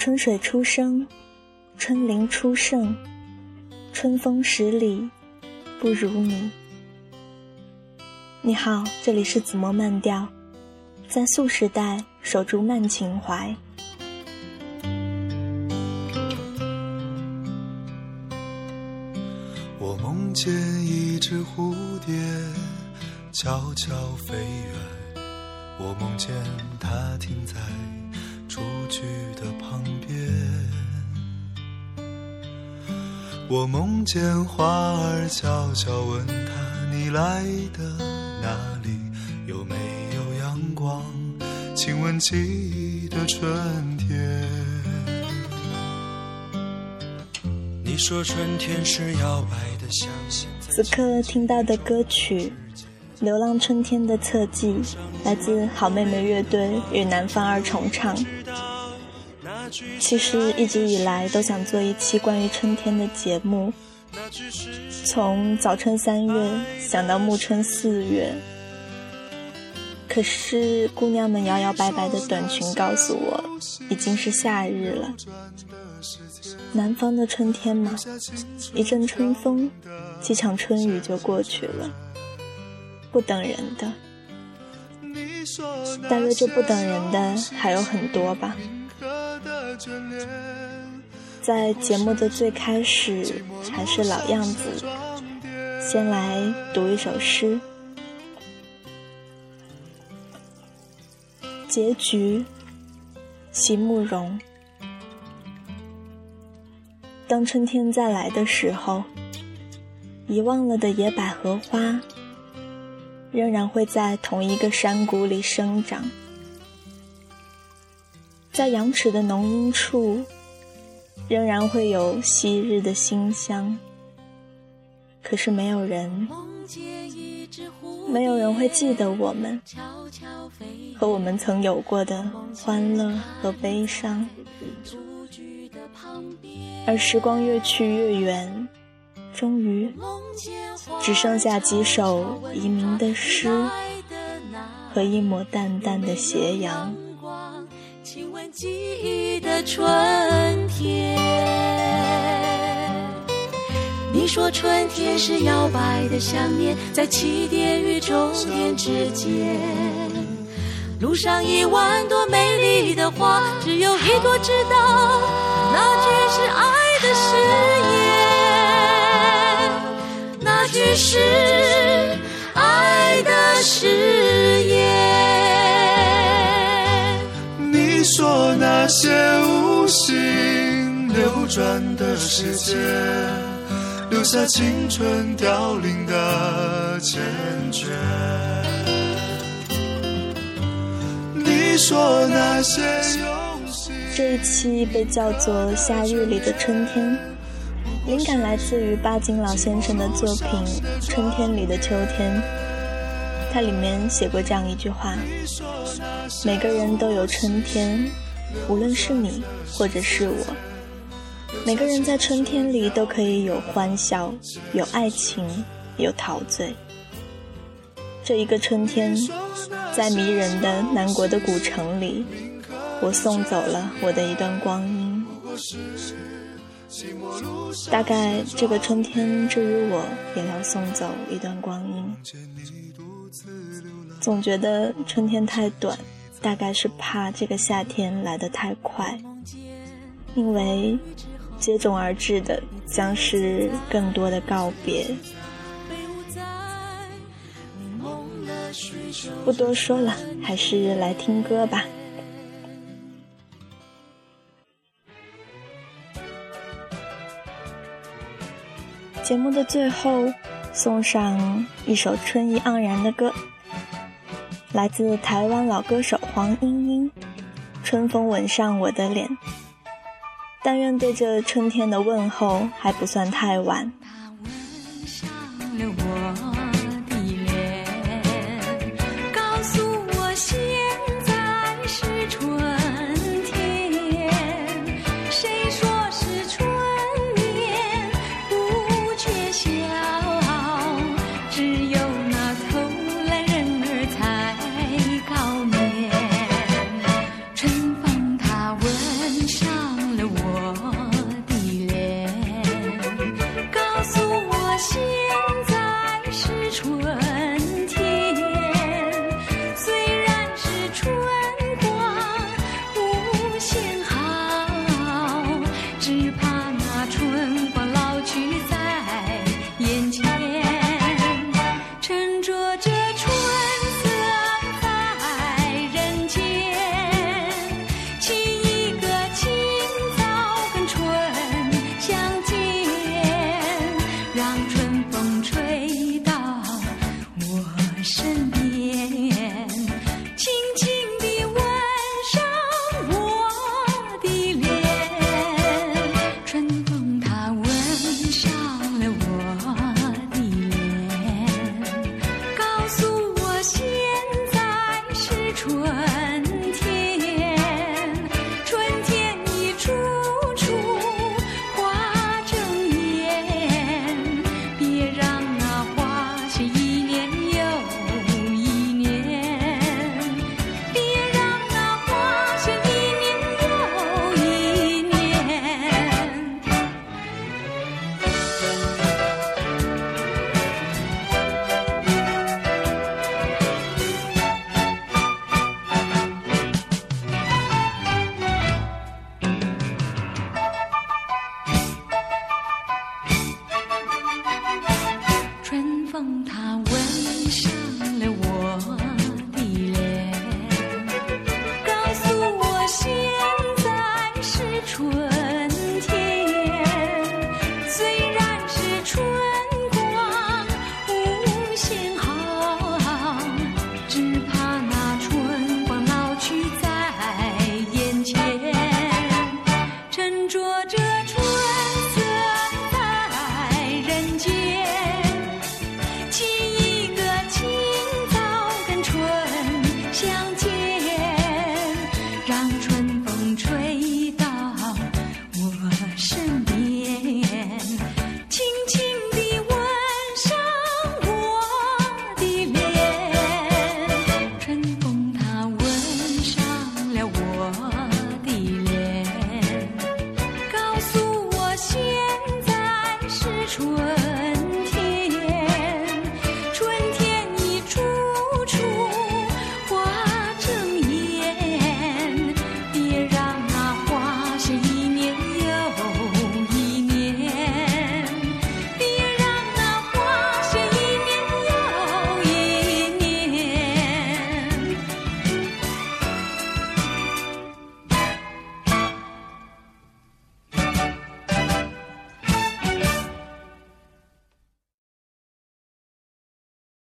春水初生，春林初盛，春风十里不如你。你好，这里是紫墨慢调，在素时代守住慢情怀。我梦见一只蝴蝶悄悄飞远，我梦见它停在雏菊的旁边，我梦见花儿悄悄问它：你来的？哪里有没有阳光？亲吻记忆的春天。你说春天是摇摆的香。此刻听到的歌曲《流浪春天》的侧记，来自好妹妹乐队与南方二重唱。其实一直以来都想做一期关于春天的节目。从早春三月想到暮春四月，可是姑娘们摇摇摆摆的短裙告诉我，已经是夏日了。南方的春天嘛，一阵春风，几场春雨就过去了，不等人的。大约这不等人的还有很多吧。在节目的最开始，还是老样子，先来读一首诗。结局，席慕容。当春天再来的时候，遗忘了的野百合花，仍然会在同一个山谷里生长，在羊齿的浓荫处。仍然会有昔日的馨香，可是没有人，没有人会记得我们和我们曾有过的欢乐和悲伤。而时光越去越远，终于只剩下几首遗民的诗和一抹淡淡的斜阳。亲吻记忆的春天。你说春天是摇摆的想念，在起点与终点之间。路上一万朵美丽的花，只有一朵知道，那句是爱的誓言，那句是爱的誓言说那些无心流转的时间，留下青春凋零的缱绻。你说那些这一期被叫做《夏日里的春天》，灵感来自于巴金老先生的作品《春天里的秋天》。它里面写过这样一句话：每个人都有春天，无论是你或者是我。每个人在春天里都可以有欢笑，有爱情，有陶醉。这一个春天，在迷人的南国的古城里，我送走了我的一段光阴。大概这个春天，至于我，也要送走一段光阴。总觉得春天太短，大概是怕这个夏天来得太快，因为接踵而至的将是更多的告别。不多说了，还是来听歌吧。节目的最后，送上一首春意盎然的歌。来自台湾老歌手黄莺莺，《春风吻上我的脸》，但愿对这春天的问候还不算太晚。风它微笑。